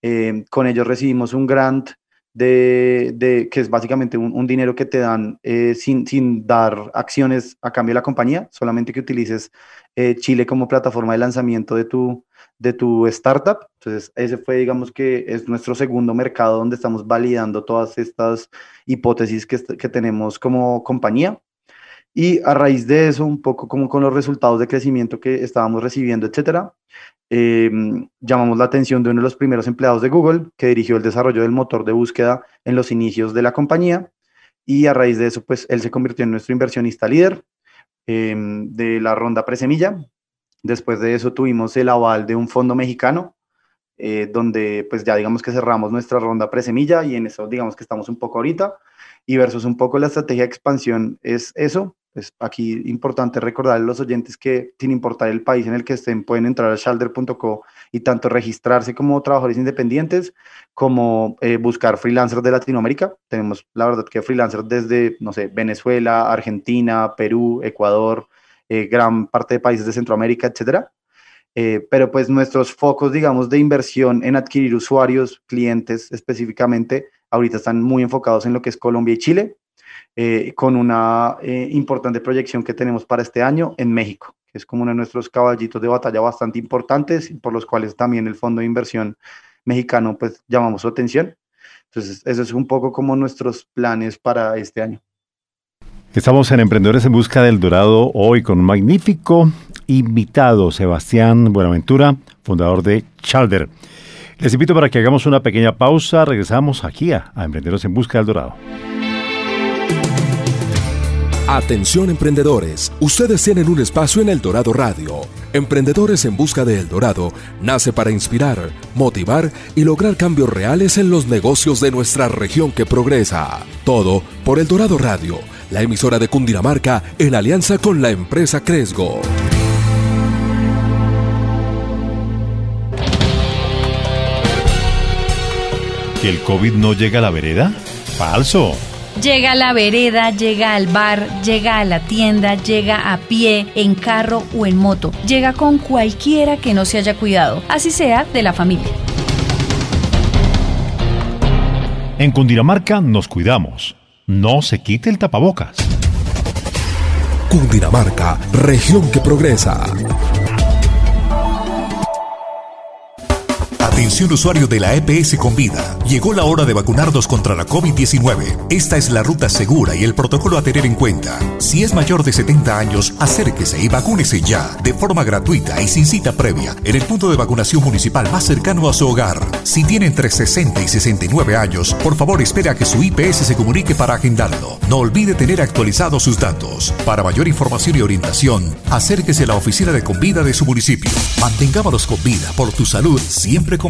Eh, con ellos recibimos un grant de, de que es básicamente un, dinero que te dan eh, sin, sin, dar acciones a cambio de la compañía, solamente que utilices eh, Chile como plataforma de lanzamiento de tu, de tu startup. Entonces, ese fue, digamos que es nuestro segundo mercado donde estamos validando todas estas hipótesis que, que tenemos como compañía. Y a raíz de eso, un poco como con los resultados de crecimiento que estábamos recibiendo, etcétera, em, llamamos la atención de uno de los primeros empleados de Google que dirigió el desarrollo del motor de búsqueda en los inicios de la compañía. Y a raíz de eso, pues él se convirtió en nuestro inversionista líder em, de la ronda presemilla. Después de eso tuvimos el aval de un fondo mexicano, eh, donde pues ya digamos que cerramos nuestra ronda presemilla y en eso digamos que estamos un poco ahorita. Y versus un poco la estrategia de expansión es eso, es aquí importante recordar a los oyentes que sin importar el país en el que estén, pueden entrar a shalder.co y tanto registrarse como trabajadores independientes como eh, buscar freelancers de Latinoamérica. Tenemos la verdad que freelancers desde, no sé, Venezuela, Argentina, Perú, Ecuador, eh, gran parte de países de Centroamérica, etcétera. Eh, pero pues nuestros focos, digamos, de inversión en adquirir usuarios, clientes específicamente, ahorita están muy enfocados en lo que es Colombia y Chile eh, con una importante proyección que tenemos para este año en México, que es como uno de nuestros caballitos de batalla bastante importantes por los cuales también el Fondo de Inversión Mexicano pues llamamos su atención. Entonces, eso es un poco como nuestros planes para este año. Estamos en Emprendedores en Busca del Dorado hoy con un magnífico invitado, Sebastián Buenaventura, fundador de Chalder. Les invito para que hagamos una pequeña pausa. Regresamos aquí a, Emprendedores en Busca del Dorado. Atención emprendedores, ustedes tienen un espacio en El Dorado Radio. Emprendedores en Busca de El Dorado nace para inspirar, motivar y lograr cambios reales en los negocios de nuestra región que progresa. Todo por El Dorado Radio, la emisora de Cundinamarca en alianza con la empresa Cresgo. ¿Que el COVID no llega a la vereda? Falso. Llega a la vereda, llega al bar, llega a la tienda, llega a pie, en carro o en moto. Llega con cualquiera que no se haya cuidado, así sea de la familia. En Cundinamarca nos cuidamos. No se quite el tapabocas. Cundinamarca, región que progresa. Atención usuario de la EPS con vida. Llegó la hora de vacunarnos contra la COVID-19. Esta es la ruta segura y el protocolo a tener en cuenta. Si es mayor de 70 años, acérquese y vacúnese ya, de forma gratuita y sin cita previa, en el punto de vacunación municipal más cercano a su hogar. Si tiene entre 60 y 69 años, por favor espere a que su IPS se comunique para agendarlo. No olvide tener actualizados sus datos. Para mayor información y orientación, acérquese a la oficina de Convida de su municipio. Mantengámonos con vida por tu salud siempre con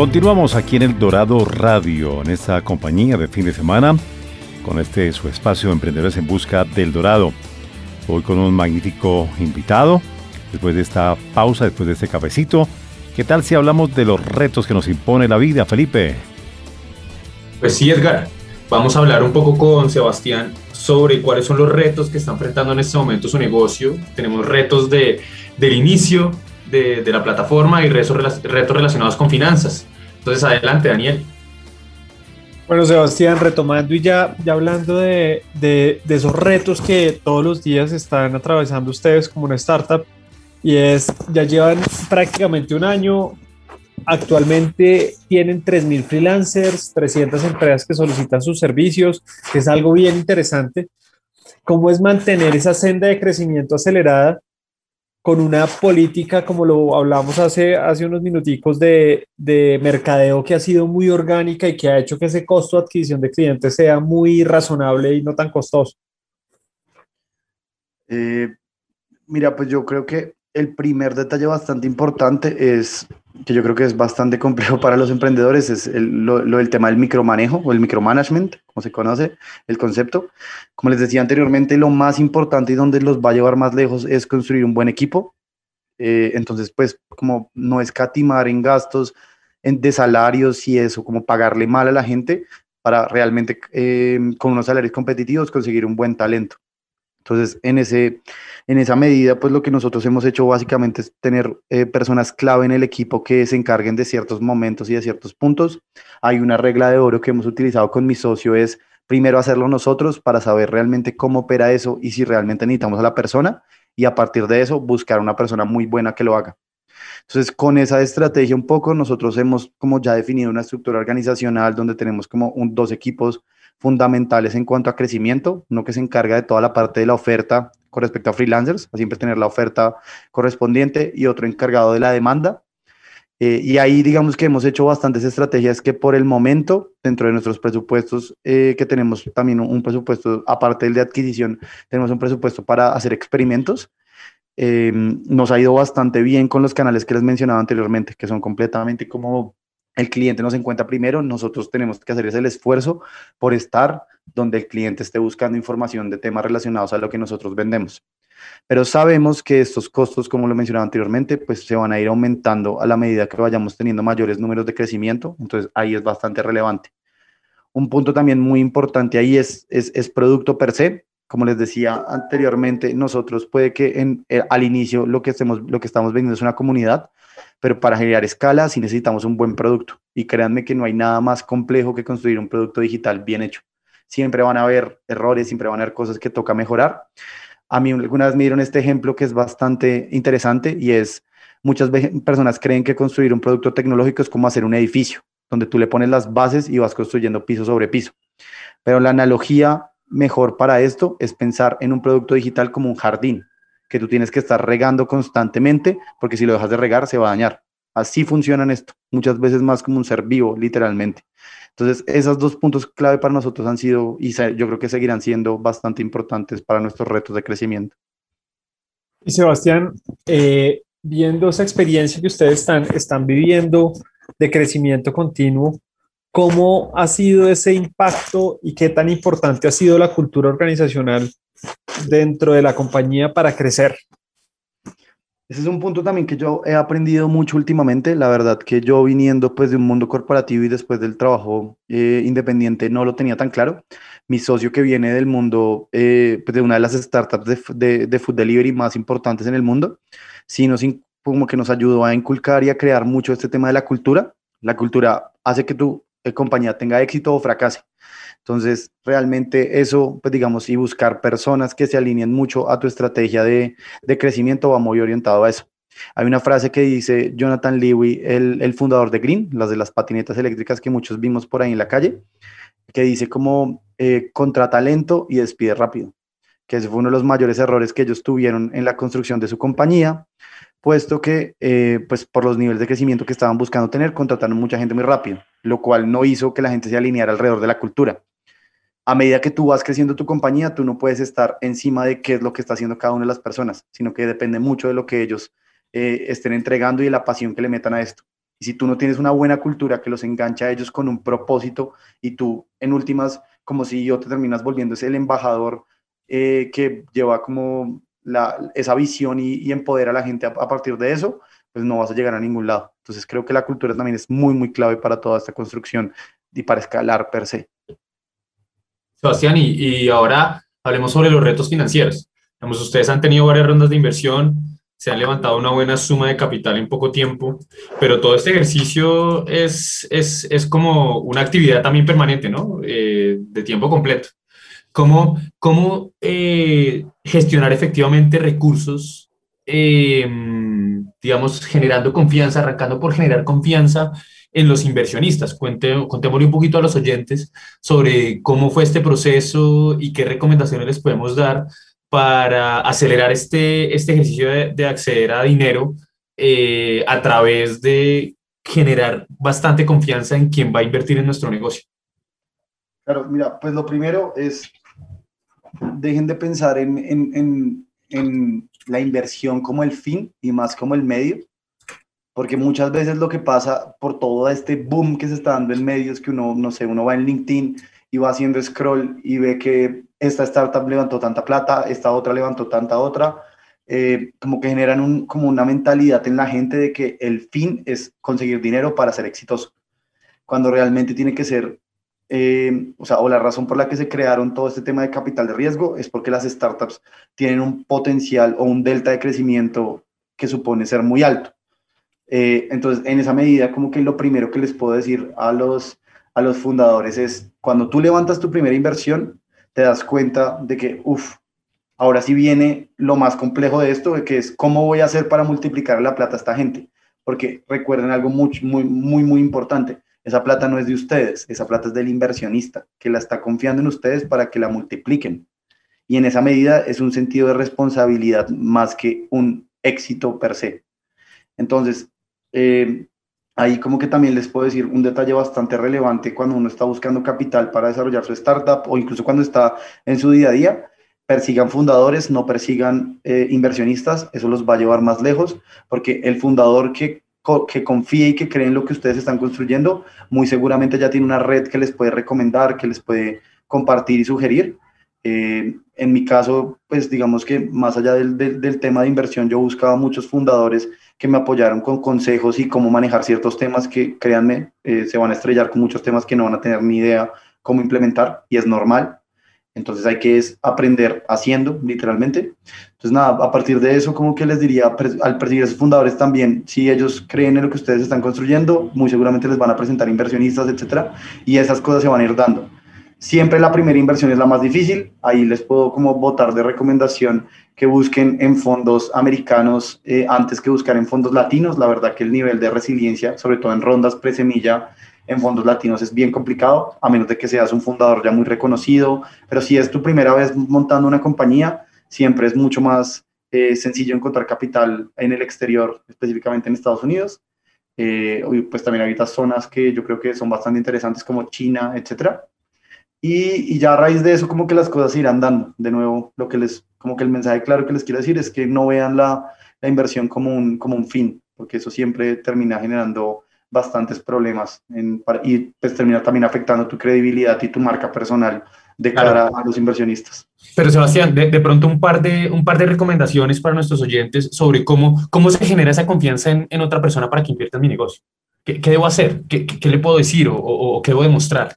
Continuamos aquí en el Dorado Radio, en esta compañía de fin de semana, con este su espacio Emprendedores en Busca del Dorado. Hoy con un magnífico invitado, después de esta pausa, después de este cafecito. ¿Qué tal si hablamos de los retos que nos impone la vida, Felipe? Pues sí, Edgar. Vamos a hablar un poco con Sebastián sobre cuáles son los retos que está enfrentando en este momento su negocio. Tenemos retos de, del inicio, de, la plataforma y retos, retos relacionados con finanzas. Entonces, adelante, Daniel. Bueno, Sebastián, retomando y ya, ya hablando de, de, de, esos retos que todos los días están atravesando ustedes como una startup, y es, ya llevan prácticamente un año, actualmente tienen 3.000 freelancers, 300 empresas que solicitan sus servicios, que es algo bien interesante. ¿Cómo es mantener esa senda de crecimiento acelerada con una política, como lo hablamos hace, hace unos minuticos, de, de, mercadeo que ha sido muy orgánica y que ha hecho que ese costo de adquisición de clientes sea muy razonable y no tan costoso? Eh, mira, pues yo creo que el primer detalle bastante importante es, que yo creo que es bastante complejo para los emprendedores, es el, lo, del tema del micromanejo o el micromanagement, como se conoce el concepto. Como les decía anteriormente, lo más importante y donde los va a llevar más lejos es construir un buen equipo. Eh, entonces, pues, como no escatimar en gastos en, de salarios y eso, como pagarle mal a la gente para realmente eh, con unos salarios competitivos conseguir un buen talento. Entonces, en, ese, en esa medida, pues lo que nosotros hemos hecho básicamente es tener eh, personas clave en el equipo que se encarguen de ciertos momentos y de ciertos puntos. Hay una regla de oro que hemos utilizado con mi socio, es primero hacerlo nosotros para saber realmente cómo opera eso y si realmente necesitamos a la persona y a partir de eso buscar una persona muy buena que lo haga. Entonces, con esa estrategia un poco, nosotros hemos como ya definido una estructura organizacional donde tenemos como un, dos equipos fundamentales en cuanto a crecimiento, uno que se encarga de toda la parte de la oferta con respecto a freelancers, a siempre tener la oferta correspondiente y otro encargado de la demanda. Eh, y ahí digamos que hemos hecho bastantes estrategias que por el momento, dentro de nuestros presupuestos, eh, que tenemos también un, presupuesto, aparte del de adquisición, tenemos un presupuesto para hacer experimentos. Eh, nos ha ido bastante bien con los canales que les mencionaba anteriormente, que son completamente como el cliente nos encuentra primero, nosotros tenemos que hacer ese esfuerzo por estar donde el cliente esté buscando información de temas relacionados a lo que nosotros vendemos. Pero sabemos que estos costos, como lo mencionaba anteriormente, pues se van a ir aumentando a la medida que vayamos teniendo mayores números de crecimiento, entonces ahí es bastante relevante. Un punto también muy importante ahí es, es, producto per se. Como les decía anteriormente, nosotros puede que en, eh, al inicio lo que, estemos, lo que estamos vendiendo es una comunidad, pero para generar escala sí necesitamos un buen producto. Y créanme que no hay nada más complejo que construir un producto digital bien hecho. Siempre van a haber errores, siempre van a haber cosas que toca mejorar. A mí alguna vez me dieron este ejemplo que es bastante interesante y es, muchas personas creen que construir un producto tecnológico es como hacer un edificio, donde tú le pones las bases y vas construyendo piso sobre piso. Pero la analogía mejor para esto es pensar en un producto digital como un jardín que tú tienes que estar regando constantemente, porque si lo dejas de regar se va a dañar. Así funcionan esto, muchas veces más como un ser vivo, literalmente. Entonces, esos dos puntos clave para nosotros han sido, y yo creo que seguirán siendo bastante importantes para nuestros retos de crecimiento. Y Sebastián, eh, viendo esa experiencia que ustedes están, están viviendo de crecimiento continuo, ¿cómo ha sido ese impacto y qué tan importante ha sido la cultura organizacional dentro de la compañía para crecer? Ese es un punto también que yo he aprendido mucho últimamente. La verdad que yo viniendo pues de un mundo corporativo y después del trabajo eh, independiente no lo tenía tan claro. Mi socio que viene del mundo, eh, pues de una de las startups de, de, de, food delivery más importantes en el mundo, sí nos, como que nos ayudó a inculcar y a crear mucho este tema de la cultura. La cultura hace que tu eh, compañía tenga éxito o fracase. Entonces, realmente eso, pues digamos, y buscar personas que se alineen mucho a tu estrategia de, crecimiento va muy orientado a eso. Hay una frase que dice Jonathan Lewy, el, fundador de Green, las de las patinetas eléctricas que muchos vimos por ahí en la calle, que dice como eh, contra talento y despide rápido, que ese fue uno de los mayores errores que ellos tuvieron en la construcción de su compañía, puesto que eh, pues por los niveles de crecimiento que estaban buscando tener, contrataron mucha gente muy rápido, lo cual no hizo que la gente se alineara alrededor de la cultura a medida que tú vas creciendo tu compañía, tú no puedes estar encima de qué es lo que está haciendo cada una de las personas, sino que depende mucho de lo que ellos eh, estén entregando y de la pasión que le metan a esto. Y si tú no tienes una buena cultura que los engancha a ellos con un propósito y tú en últimas, como si yo te terminas volviendo el embajador eh, que lleva como esa visión y, y, empodera a la gente a, a partir de eso, pues no vas a llegar a ningún lado. Entonces creo que la cultura también es muy, muy clave para toda esta construcción y para escalar per se. Sebastián, y, ahora hablemos sobre los retos financieros. Digamos, ustedes han tenido varias rondas de inversión, se han levantado una buena suma de capital en poco tiempo, pero todo este ejercicio es, es, es como una actividad también permanente, ¿no? Eh, de tiempo completo. ¿Cómo, cómo eh, gestionar efectivamente recursos, eh, digamos, generando confianza, arrancando por generar confianza en los inversionistas. Cuente, contémosle un poquito a los oyentes sobre cómo fue este proceso y qué recomendaciones les podemos dar para acelerar este, este ejercicio de, acceder a dinero eh, a través de generar bastante confianza en quien va a invertir en nuestro negocio? Claro, mira, pues lo primero es, dejen de pensar en, en, en, la inversión como el fin y más como el medio, porque muchas veces lo que pasa por todo este boom que se está dando en medios, que uno, no sé, uno va en LinkedIn y va haciendo scroll y ve que esta startup levantó tanta plata, esta otra levantó tanta otra, eh, como que generan un, como una mentalidad en la gente de que el fin es conseguir dinero para ser exitoso, cuando realmente tiene que ser, eh, o sea, o la razón por la que se crearon todo este tema de capital de riesgo es porque las startups tienen un potencial o un delta de crecimiento que supone ser muy alto. Eh, entonces, en esa medida, como que lo primero que les puedo decir a los, a los fundadores es, cuando tú levantas tu primera inversión, te das cuenta de que, uff, Ahora sí viene lo más complejo de esto, que es cómo voy a hacer para multiplicar la plata a esta gente. Porque recuerden algo muy, muy, muy, muy importante. Esa plata no es de ustedes, esa plata es del inversionista, que la está confiando en ustedes para que la multipliquen. Y en esa medida es un sentido de responsabilidad más que un éxito per se. Entonces, eh, ahí como que también les puedo decir un detalle bastante relevante cuando uno está buscando capital para desarrollar su startup o incluso cuando está en su día a día, persigan fundadores, no persigan eh, inversionistas, eso los va a llevar más lejos, porque el fundador que, que confíe y que cree en lo que ustedes están construyendo, muy seguramente ya tiene una red que les puede recomendar, que les puede compartir y sugerir. Eh, en mi caso, pues digamos que más allá del, del, tema de inversión, yo buscaba muchos fundadores que me apoyaron con consejos y cómo manejar ciertos temas que, créanme, eh, se van a estrellar con muchos temas que no van a tener ni idea cómo implementar y es normal. Entonces hay que aprender haciendo, literalmente. Entonces nada, a partir de eso, como que les diría al perseguir a sus fundadores también, si ellos creen en lo que ustedes están construyendo, muy seguramente les van a presentar inversionistas, etcétera, y esas cosas se van a ir dando. Siempre la primera inversión es la más difícil, ahí les puedo como votar de recomendación que busquen en fondos americanos eh, antes que buscar en fondos latinos. La verdad que el nivel de resiliencia, sobre todo en rondas pre-semilla, en fondos latinos es bien complicado, a menos de que seas un fundador ya muy reconocido, pero si es tu primera vez montando una compañía, siempre es mucho más eh, sencillo encontrar capital en el exterior, específicamente en Estados Unidos. Eh, pues también hay otras zonas que yo creo que son bastante interesantes como China, etcétera. Y, y, ya a raíz de eso como que las cosas irán dando. De nuevo, lo que les, como que el mensaje claro que les quiero decir es que no vean la, la inversión como un, como un fin, porque eso siempre termina generando bastantes problemas y pues termina también afectando tu credibilidad y tu marca personal de cara a los inversionistas. Pero Sebastián, de, de, pronto un par de, un par de recomendaciones para nuestros oyentes sobre cómo, cómo se genera esa confianza en, en otra persona para que invierta en mi negocio. ¿Qué, qué debo hacer? ¿Qué, ¿Qué, le puedo decir o, o, qué debo demostrar?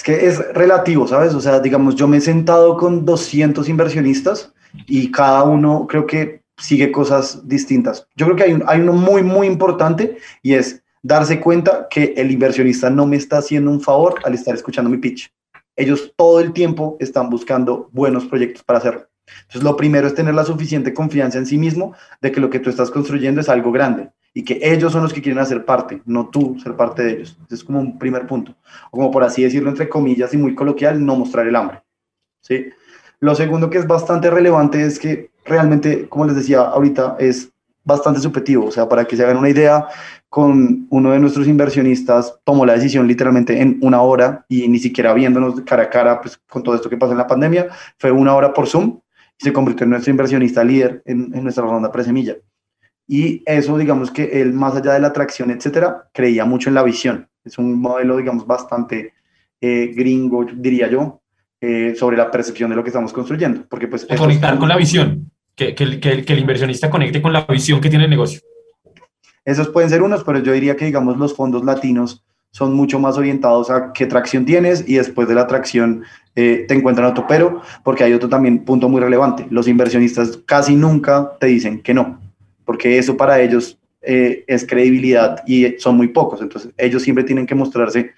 Es que es relativo, ¿sabes? O sea, digamos, yo me he sentado con 200 inversionistas y cada uno creo que sigue cosas distintas. Yo creo que hay, hay uno muy, muy importante y es darse cuenta que el inversionista no me está haciendo un favor al estar escuchando mi pitch. Ellos todo el tiempo están buscando buenos proyectos para hacerlo. Entonces, lo primero es tener la suficiente confianza en sí mismo de que lo que tú estás construyendo es algo grande y que ellos son los que quieren hacer parte, no tú ser parte de ellos. es como un primer punto. O como por así decirlo, entre comillas y muy coloquial, no mostrar el hambre. ¿sí? Lo segundo que es bastante relevante es que realmente, como les decía ahorita, es bastante subjetivo. O sea, para que se hagan una idea, con uno de nuestros inversionistas tomó la decisión literalmente en una hora y ni siquiera viéndonos cara a cara, pues con todo esto que pasó en la pandemia, fue una hora por Zoom y se convirtió en nuestro inversionista líder en, en nuestra ronda presemilla. Y eso, digamos que él, más allá de la atracción, etcétera, creía mucho en la visión. Es un modelo, digamos, bastante eh, gringo, diría yo, eh, sobre la percepción de lo que estamos construyendo. Porque pues... conectar con la visión, que, que, el, que, el, inversionista conecte con la visión que tiene el negocio. Esos pueden ser unos, pero yo diría que, digamos, los fondos latinos son mucho más orientados a qué tracción tienes y después de la tracción eh, te encuentran otro pero, porque hay otro también punto muy relevante. Los inversionistas casi nunca te dicen que no, porque eso para ellos eh, es credibilidad y son muy pocos. Entonces, ellos siempre tienen que mostrarse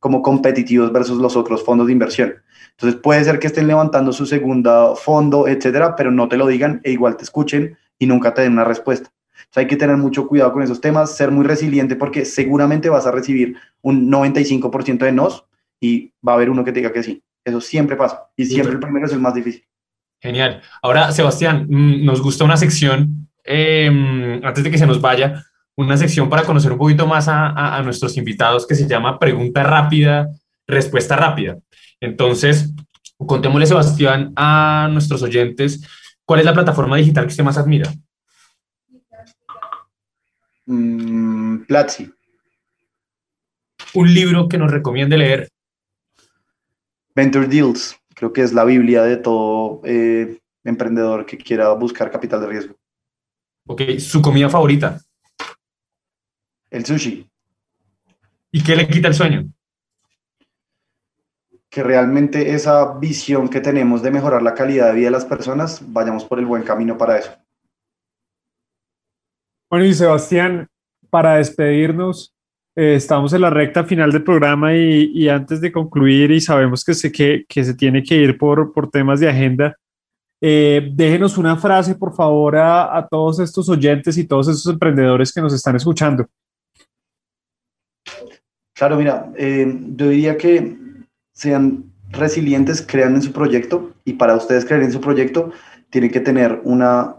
como competitivos versus los otros fondos de inversión. Entonces puede ser que estén levantando su segundo fondo, etcétera, pero no te lo digan e igual te escuchen y nunca te den una respuesta. Entonces hay que tener mucho cuidado con esos temas, ser muy resiliente porque seguramente vas a recibir un 95% de nos y va a haber uno que te diga que sí. Eso siempre pasa y siempre el primero es el más difícil. Genial. Ahora, Sebastián, mm, nos gusta una sección, em, antes de que se nos vaya, una sección para conocer un poquito más a, a nuestros invitados que se llama Pregunta rápida, respuesta rápida. Entonces, contémosle, Sebastián, a nuestros oyentes, ¿cuál es la plataforma digital que usted más admira? Mm, Platzi. Un libro que nos recomiende leer. Venture Deals. Creo que es la Biblia de todo eh, emprendedor que quiera buscar capital de riesgo. Ok, su comida favorita. El sushi. ¿Y qué le quita el sueño? que realmente esa visión que tenemos de mejorar la calidad de vida de las personas, vayamos por el buen camino para eso. Bueno, y Sebastián, para despedirnos, eh, estamos en la recta final del programa y, y antes de concluir, y sabemos que se, que, se tiene que ir por, por temas de agenda, eh, déjenos una frase, por favor, a, a, todos estos oyentes y todos estos emprendedores que nos están escuchando. Claro, mira, eh, yo diría que sean resilientes, crean en su proyecto y para ustedes creer en su proyecto tienen que tener una,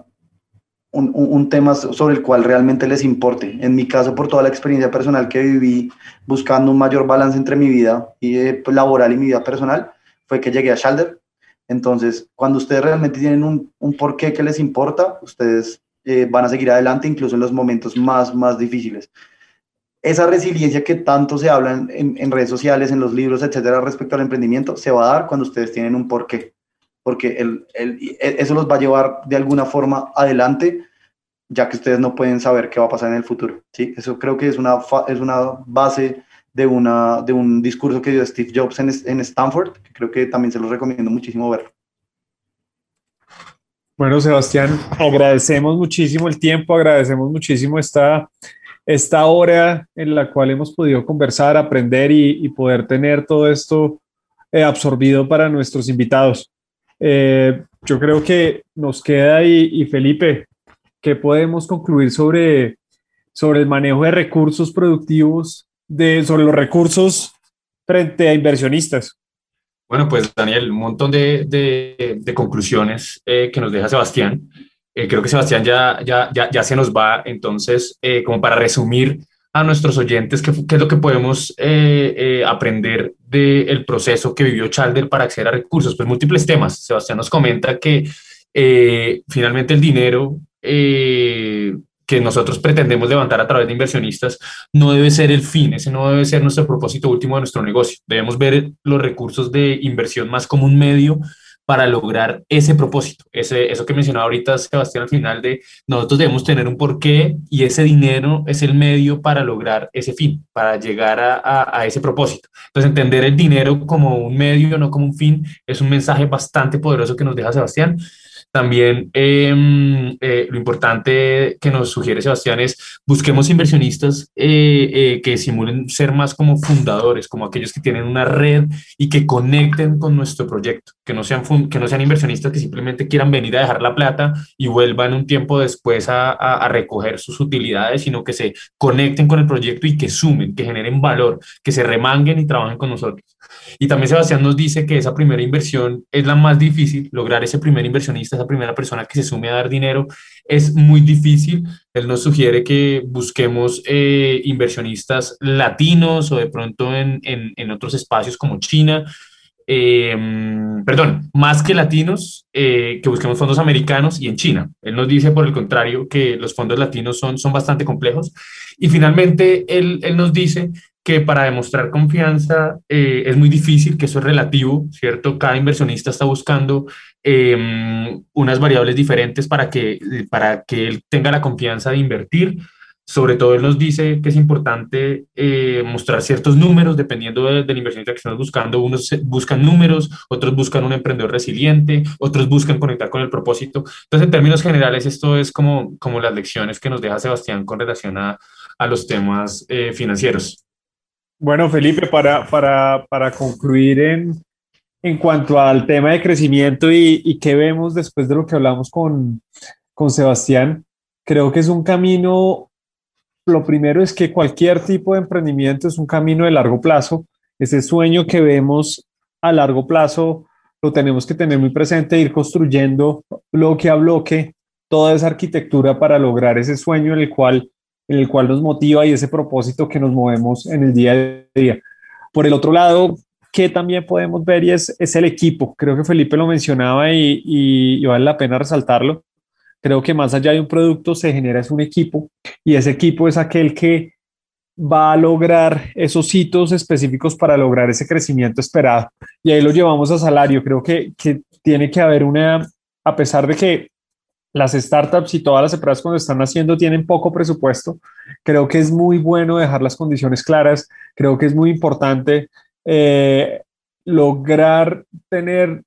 un, un, tema sobre el cual realmente les importe. En mi caso, por toda la experiencia personal que viví buscando un mayor balance entre mi vida y, eh, laboral y mi vida personal, fue que llegué a Shalder. Entonces, cuando ustedes realmente tienen un, un porqué que les importa, ustedes eh, van a seguir adelante incluso en los momentos más, más difíciles esa resiliencia que tanto se habla en, en, redes sociales, en los libros, etcétera, respecto al emprendimiento, se va a dar cuando ustedes tienen un porqué, porque el, el, eso los va a llevar de alguna forma adelante, ya que ustedes no pueden saber qué va a pasar en el futuro. ¿sí? Eso creo que es una, es una base de, una, de un discurso que dio Steve Jobs en, Stanford, que creo que también se los recomiendo muchísimo ver. Bueno, Sebastián, agradecemos muchísimo el tiempo, agradecemos muchísimo esta esta hora en la cual hemos podido conversar, aprender y, y poder tener todo esto eh, absorbido para nuestros invitados. Eh, yo creo que nos queda y, Felipe, ¿qué podemos concluir sobre, sobre el manejo de recursos productivos, de, sobre los recursos frente a inversionistas? Bueno, pues Daniel, un montón de, conclusiones eh, que nos deja Sebastián. Eh, creo que Sebastián ya, ya, ya, se nos va, entonces, como para resumir a nuestros oyentes, ¿qué, qué es lo que podemos eh, aprender del proceso que vivió Chalder para acceder a recursos? Pues múltiples temas. Sebastián nos comenta que finalmente el dinero que nosotros pretendemos levantar a través de inversionistas no debe ser el fin, ese no debe ser nuestro propósito último de nuestro negocio. Debemos ver los recursos de inversión más como un medio para lograr ese propósito. Ese, eso que mencionaba ahorita Sebastián al final de nosotros debemos tener un porqué y ese dinero es el medio para lograr ese fin, para llegar a, a, a, ese propósito. Entonces entender el dinero como un medio, no como un fin, es un mensaje bastante poderoso que nos deja Sebastián. También eh, eh, lo importante que nos sugiere Sebastián es busquemos inversionistas eh, eh, que simulen ser más como fundadores, como aquellos que tienen una red y que conecten con nuestro proyecto, que no sean, que no sean inversionistas que simplemente quieran venir a dejar la plata y vuelvan un tiempo después a recoger sus utilidades, sino que se conecten con el proyecto y que sumen, que generen valor, que se remanguen y trabajen con nosotros. Y también Sebastián nos dice que esa primera inversión es la más difícil, lograr ese primer inversionista, esa primera persona que se sume a dar dinero, es muy difícil. Él nos sugiere que busquemos eh, inversionistas latinos o de pronto en, en, otros espacios como China. Eh, perdón, más que latinos, eh, que busquemos fondos americanos y en China. Él nos dice, por el contrario, que los fondos latinos son, son bastante complejos. Y finalmente, él, él nos dice que para demostrar confianza eh, es muy difícil, que eso es relativo, ¿cierto? Cada inversionista está buscando eh, unas variables diferentes para que, para que él tenga la confianza de invertir. Sobre todo él nos dice que es importante eh, mostrar ciertos números dependiendo de, del inversionista que estamos buscando. Unos buscan números, otros buscan un emprendedor resiliente, otros buscan conectar con el propósito. Entonces, en términos generales, esto es como, como las lecciones que nos deja Sebastián con relación a, a los temas eh, financieros. Bueno, Felipe, para, para, para concluir en, en cuanto al tema de crecimiento y, y qué vemos después de lo que hablamos con, con Sebastián, creo que es un camino, lo primero es que cualquier tipo de emprendimiento es un camino de largo plazo, ese sueño que vemos a largo plazo lo tenemos que tener muy presente, ir construyendo bloque a bloque toda esa arquitectura para lograr ese sueño en el cual, en el cual nos motiva y ese propósito que nos movemos en el día a día. Por el otro lado, que también podemos ver y es, es el equipo. Creo que Felipe lo mencionaba y, y, vale la pena resaltarlo. Creo que más allá de un producto se genera es un equipo y ese equipo es aquel que va a lograr esos hitos específicos para lograr ese crecimiento esperado. Y ahí lo llevamos a salario. Creo que, que tiene que haber una, a pesar de que las startups y todas las empresas cuando están haciendo tienen poco presupuesto, creo que es muy bueno dejar las condiciones claras. Creo que es muy importante eh, lograr tener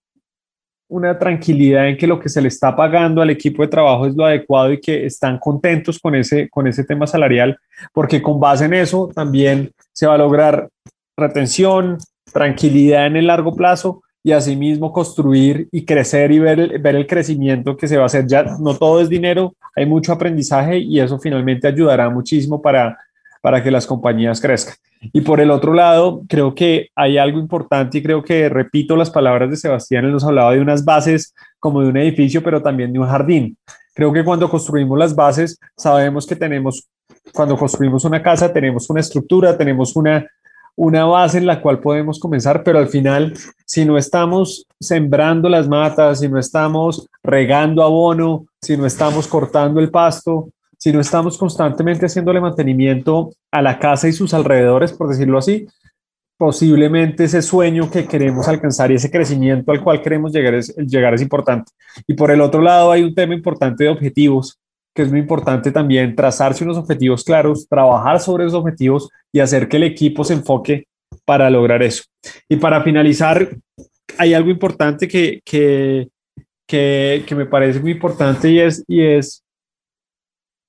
una tranquilidad en que lo que se le está pagando al equipo de trabajo es lo adecuado y que están contentos con ese, con ese tema salarial, porque con base en eso también se va a lograr retención, tranquilidad en el largo plazo y asimismo construir y crecer y ver, ver el crecimiento que se va a hacer. Ya no todo es dinero, hay mucho aprendizaje y eso finalmente ayudará muchísimo para, para que las compañías crezcan. Y por el otro lado, creo que hay algo importante y creo que repito las palabras de Sebastián, él nos hablaba de unas bases como de un edificio, pero también de un jardín. Creo que cuando construimos las bases, sabemos que tenemos, cuando construimos una casa, tenemos una estructura, tenemos una, una base en la cual podemos comenzar, pero al final, si no estamos sembrando las matas, si no estamos regando abono, si no estamos cortando el pasto, si no estamos constantemente haciéndole mantenimiento a la casa y sus alrededores, por decirlo así, posiblemente ese sueño que queremos alcanzar y ese crecimiento al cual queremos llegar es, llegar es importante. Y por el otro lado hay un tema importante de objetivos, que es muy importante también trazarse unos objetivos claros, trabajar sobre esos objetivos y hacer que el equipo se enfoque para lograr eso. Y para finalizar, hay algo importante que, que, que, que me parece muy importante y es, y es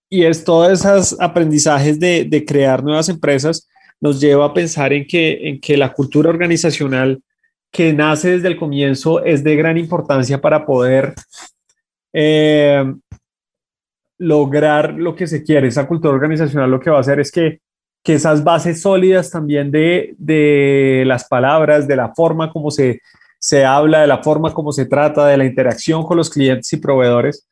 y es todos esos aprendizajes de, de, crear nuevas empresas nos lleva a pensar en que, en que la cultura organizacional que nace desde el comienzo es de gran importancia para poder eh, lograr lo que se quiere. Esa cultura organizacional lo que va a hacer es que, que esas bases sólidas también de, de las palabras, de la forma como se, se habla, de la forma como se trata, de la interacción con los clientes y proveedores,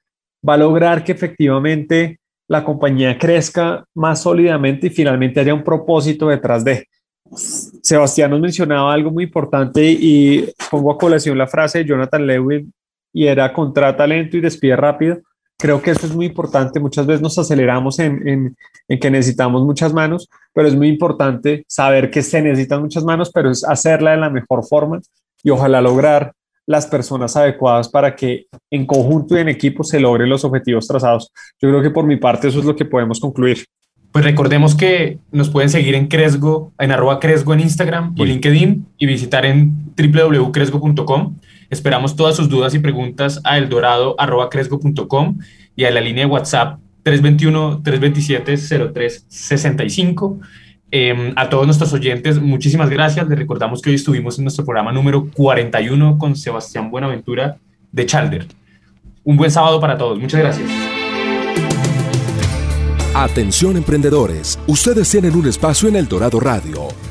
va a lograr que efectivamente la compañía crezca más sólidamente y finalmente haya un propósito detrás de. Sebastián nos mencionaba algo muy importante y pongo a colación la frase de Jonathan Lewin y era contrata lento y despide rápido. Creo que eso es muy importante. Muchas veces nos aceleramos en, en, en, que necesitamos muchas manos, pero es muy importante saber que se necesitan muchas manos, pero es hacerla de la mejor forma y ojalá lograr las personas adecuadas para que en conjunto y en equipo se logren los objetivos trazados. Yo creo que por mi parte eso es lo que podemos concluir. Pues recordemos que nos pueden seguir en Cresgo, en arroba Cresgo en Instagram y LinkedIn y visitar en www.cresgo.com. Esperamos todas sus dudas y preguntas a eldorado.cresgo.com y a la línea de WhatsApp 321-327-0365. Em, a todos nuestros oyentes, muchísimas gracias. Les recordamos que hoy estuvimos en nuestro programa número 41 con Sebastián Buenaventura de Chalder. Un buen sábado para todos. Muchas gracias. Atención emprendedores, ustedes tienen un espacio en El Dorado Radio.